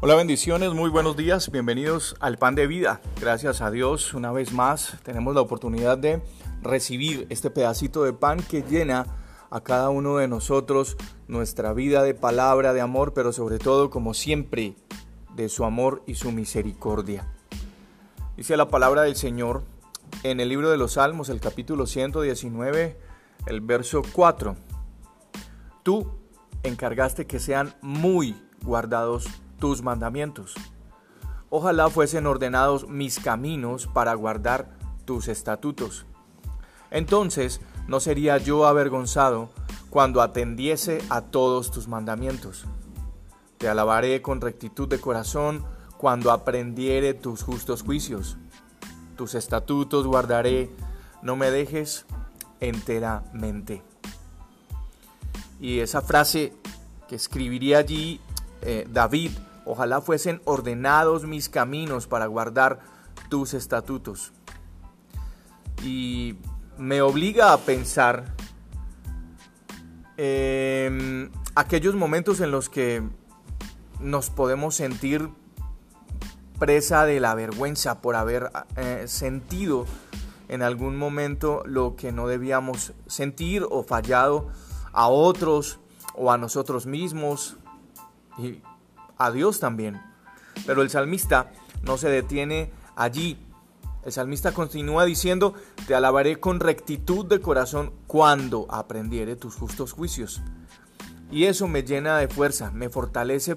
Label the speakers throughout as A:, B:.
A: Hola bendiciones, muy buenos días, bienvenidos al Pan de Vida. Gracias a Dios, una vez más tenemos la oportunidad de recibir este pedacito de pan que llena a cada uno de nosotros nuestra vida de palabra, de amor, pero sobre todo, como siempre, de su amor y su misericordia. Dice la palabra del Señor en el libro de los Salmos, el capítulo 119, el verso 4. Tú encargaste que sean muy guardados tus mandamientos. Ojalá fuesen ordenados mis caminos para guardar tus estatutos. Entonces no sería yo avergonzado cuando atendiese a todos tus mandamientos. Te alabaré con rectitud de corazón cuando aprendiere tus justos juicios. Tus estatutos guardaré, no me dejes enteramente. Y esa frase que escribiría allí eh, David Ojalá fuesen ordenados mis caminos para guardar tus estatutos. Y me obliga a pensar en aquellos momentos en los que nos podemos sentir presa de la vergüenza por haber eh, sentido en algún momento lo que no debíamos sentir o fallado a otros o a nosotros mismos. A Dios también. Pero el salmista no se detiene allí. El salmista continúa diciendo, te alabaré con rectitud de corazón cuando aprendiere tus justos juicios. Y eso me llena de fuerza, me fortalece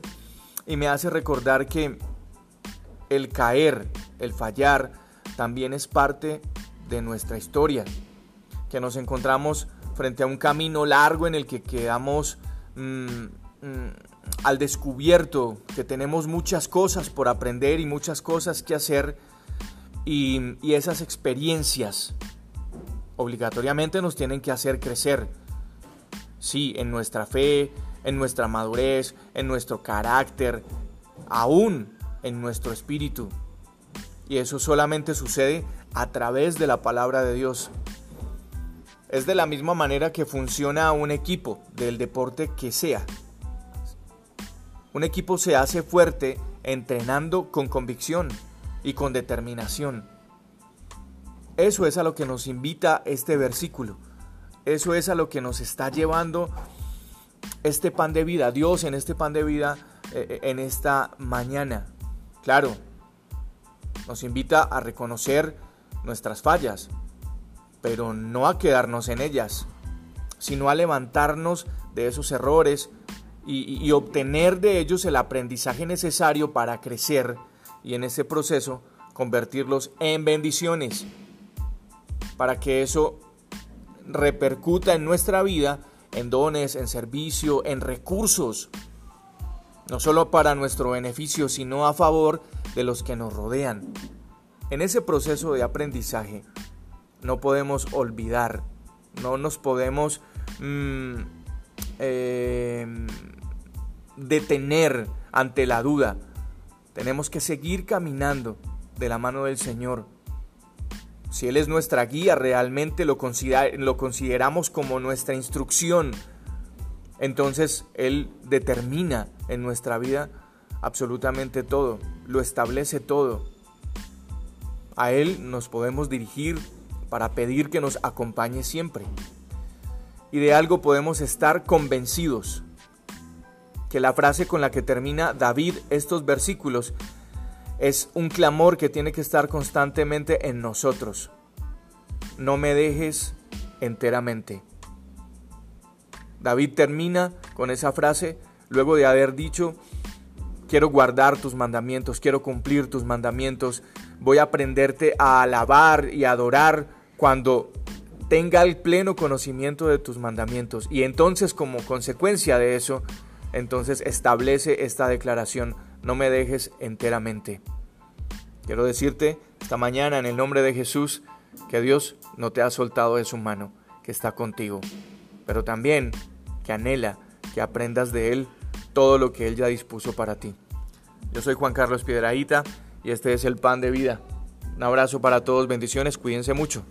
A: y me hace recordar que el caer, el fallar, también es parte de nuestra historia. Que nos encontramos frente a un camino largo en el que quedamos mm, mm, al descubierto que tenemos muchas cosas por aprender y muchas cosas que hacer y, esas experiencias obligatoriamente nos tienen que hacer crecer. Sí, en nuestra fe, en nuestra madurez, en nuestro carácter, aún en nuestro espíritu. Y eso solamente sucede a través de la palabra de Dios. Es de la misma manera que funciona un equipo del deporte que sea. Un equipo se hace fuerte entrenando con convicción y con determinación. Eso es a lo que nos invita este versículo. Eso es a lo que nos está llevando este pan de vida, Dios en este pan de vida eh, eh, en esta mañana. Claro, nos invita a reconocer nuestras fallas, pero no a quedarnos en ellas, sino a levantarnos de esos errores y, obtener de ellos el aprendizaje necesario para crecer y en ese proceso convertirlos en bendiciones para que eso repercuta en nuestra vida, en dones, en servicio, en recursos, no solo para nuestro beneficio, sino a favor de los que nos rodean. En ese proceso de aprendizaje no podemos olvidar, no nos podemos mm, eh, detener ante la duda. Tenemos que seguir caminando de la mano del Señor. Si Él es nuestra guía, realmente lo, lo consideramos como nuestra instrucción. Entonces Él determina en nuestra vida absolutamente todo, lo establece todo. A Él nos podemos dirigir para pedir que nos acompañe siempre. Y de algo podemos estar convencidos, que la frase con la que termina David estos versículos es un clamor que tiene que estar constantemente en nosotros. No me dejes enteramente. David termina con esa frase luego de haber dicho, quiero guardar tus mandamientos, quiero cumplir tus mandamientos, voy a aprenderte a alabar y adorar cuando tenga el pleno conocimiento de tus mandamientos. Y entonces como consecuencia de eso, entonces establece esta declaración, no me dejes enteramente. Quiero decirte esta mañana en el nombre de Jesús que Dios no te ha soltado de su mano, que está contigo, pero también que anhela que aprendas de Él todo lo que Él ya dispuso para ti. Yo soy Juan Carlos Piedraíta y este es el pan de vida. Un abrazo para todos, bendiciones, cuídense mucho.